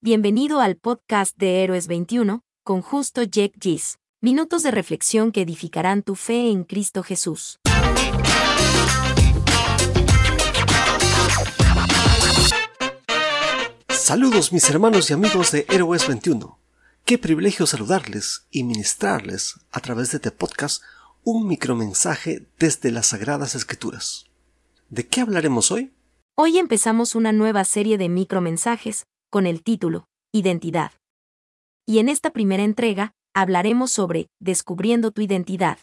Bienvenido al podcast de Héroes 21, con justo Jack Gis. Minutos de reflexión que edificarán tu fe en Cristo Jesús. Saludos mis hermanos y amigos de Héroes 21. Qué privilegio saludarles y ministrarles a través de este podcast un micromensaje desde las Sagradas Escrituras. ¿De qué hablaremos hoy? Hoy empezamos una nueva serie de micromensajes, con el título, Identidad. Y en esta primera entrega, hablaremos sobre Descubriendo tu identidad.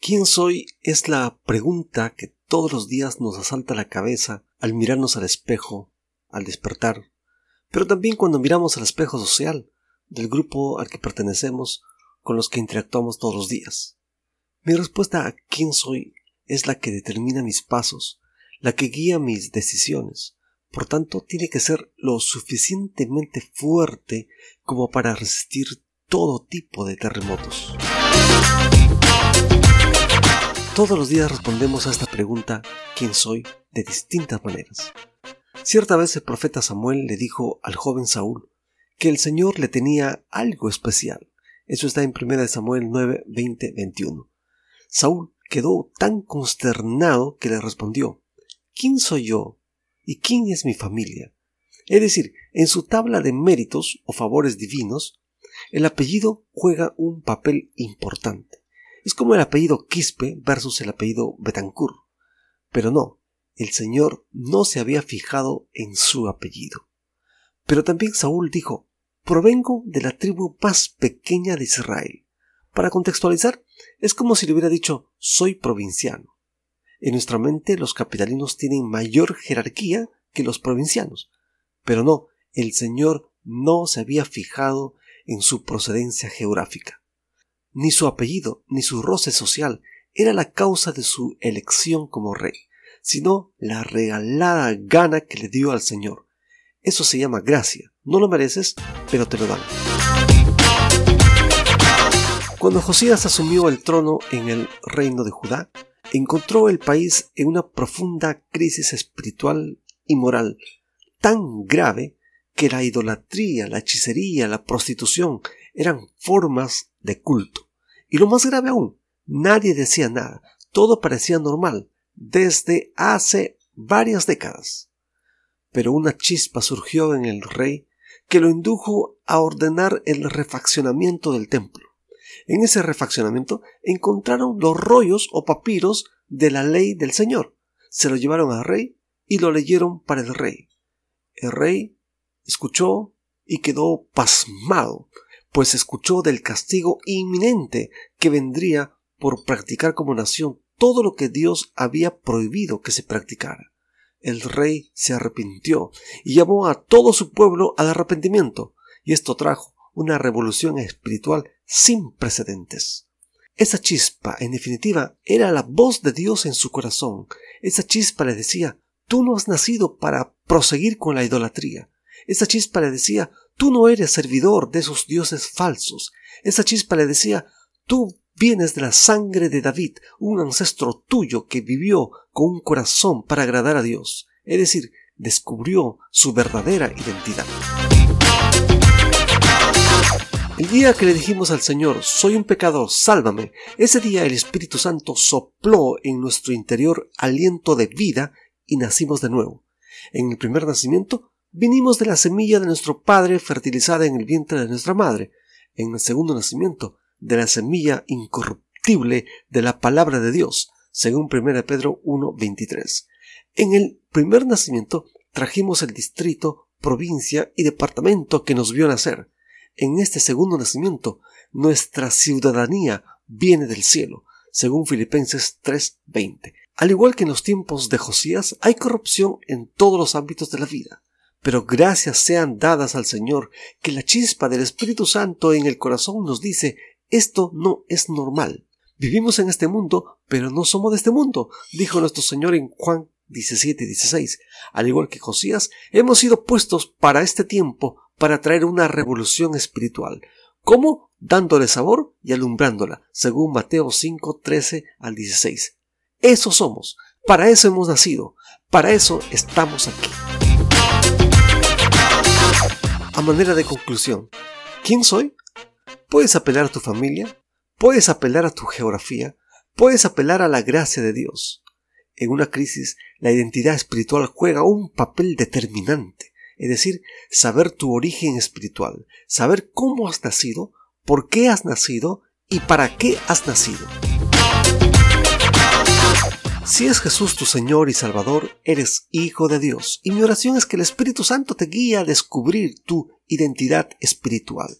¿Quién soy? es la pregunta que todos los días nos asalta la cabeza al mirarnos al espejo, al despertar, pero también cuando miramos al espejo social del grupo al que pertenecemos, con los que interactuamos todos los días. Mi respuesta a quién soy es la que determina mis pasos, la que guía mis decisiones. Por tanto, tiene que ser lo suficientemente fuerte como para resistir todo tipo de terremotos. Todos los días respondemos a esta pregunta ¿quién soy? de distintas maneras. Cierta vez el profeta Samuel le dijo al joven Saúl que el Señor le tenía algo especial. Eso está en 1 Samuel 9, 20, 21. Saúl quedó tan consternado que le respondió quién soy yo y quién es mi familia. Es decir, en su tabla de méritos o favores divinos, el apellido juega un papel importante. Es como el apellido Quispe versus el apellido Betancourt. Pero no, el Señor no se había fijado en su apellido. Pero también Saúl dijo, provengo de la tribu más pequeña de Israel. Para contextualizar, es como si le hubiera dicho, soy provinciano. En nuestra mente los capitalinos tienen mayor jerarquía que los provincianos. Pero no, el Señor no se había fijado en su procedencia geográfica. Ni su apellido, ni su roce social era la causa de su elección como rey, sino la regalada gana que le dio al Señor. Eso se llama gracia. No lo mereces, pero te lo dan. Cuando Josías asumió el trono en el reino de Judá, encontró el país en una profunda crisis espiritual y moral tan grave que la idolatría, la hechicería, la prostitución eran formas de culto. Y lo más grave aún, nadie decía nada, todo parecía normal, desde hace varias décadas. Pero una chispa surgió en el rey que lo indujo a ordenar el refaccionamiento del templo. En ese refaccionamiento encontraron los rollos o papiros de la ley del Señor. Se lo llevaron al rey y lo leyeron para el rey. El rey escuchó y quedó pasmado, pues escuchó del castigo inminente que vendría por practicar como nación todo lo que Dios había prohibido que se practicara. El rey se arrepintió y llamó a todo su pueblo al arrepentimiento, y esto trajo una revolución espiritual sin precedentes. Esa chispa, en definitiva, era la voz de Dios en su corazón. Esa chispa le decía, tú no has nacido para proseguir con la idolatría. Esa chispa le decía, tú no eres servidor de esos dioses falsos. Esa chispa le decía, tú vienes de la sangre de David, un ancestro tuyo que vivió con un corazón para agradar a Dios. Es decir, descubrió su verdadera identidad. El día que le dijimos al Señor, soy un pecador, sálvame, ese día el Espíritu Santo sopló en nuestro interior aliento de vida y nacimos de nuevo. En el primer nacimiento vinimos de la semilla de nuestro Padre fertilizada en el vientre de nuestra Madre. En el segundo nacimiento, de la semilla incorruptible de la palabra de Dios, según 1 Pedro 1.23. En el primer nacimiento trajimos el distrito, provincia y departamento que nos vio nacer en este segundo nacimiento, nuestra ciudadanía viene del cielo, según Filipenses 3:20. Al igual que en los tiempos de Josías, hay corrupción en todos los ámbitos de la vida. Pero gracias sean dadas al Señor, que la chispa del Espíritu Santo en el corazón nos dice, esto no es normal. Vivimos en este mundo, pero no somos de este mundo, dijo nuestro Señor en Juan 17 16. Al igual que Josías, hemos sido puestos para este tiempo para traer una revolución espiritual. ¿Cómo? Dándole sabor y alumbrándola, según Mateo 5, 13 al 16. Eso somos, para eso hemos nacido, para eso estamos aquí. a manera de conclusión, ¿quién soy? Puedes apelar a tu familia, puedes apelar a tu geografía, puedes apelar a la gracia de Dios. En una crisis, la identidad espiritual juega un papel determinante, es decir, saber tu origen espiritual, saber cómo has nacido, por qué has nacido y para qué has nacido. Si es Jesús tu Señor y Salvador, eres hijo de Dios, y mi oración es que el Espíritu Santo te guíe a descubrir tu identidad espiritual.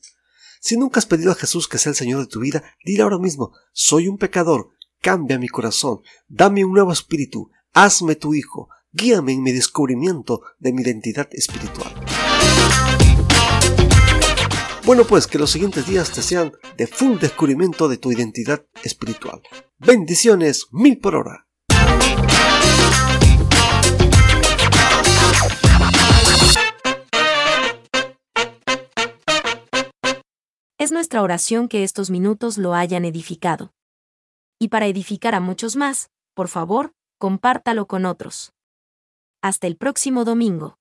Si nunca has pedido a Jesús que sea el Señor de tu vida, dile ahora mismo, soy un pecador, cambia mi corazón, dame un nuevo espíritu, hazme tu hijo, guíame en mi descubrimiento de mi identidad espiritual. Bueno, pues que los siguientes días te sean de full descubrimiento de tu identidad espiritual. Bendiciones mil por hora. Es nuestra oración que estos minutos lo hayan edificado. Y para edificar a muchos más, por favor, compártalo con otros. Hasta el próximo domingo.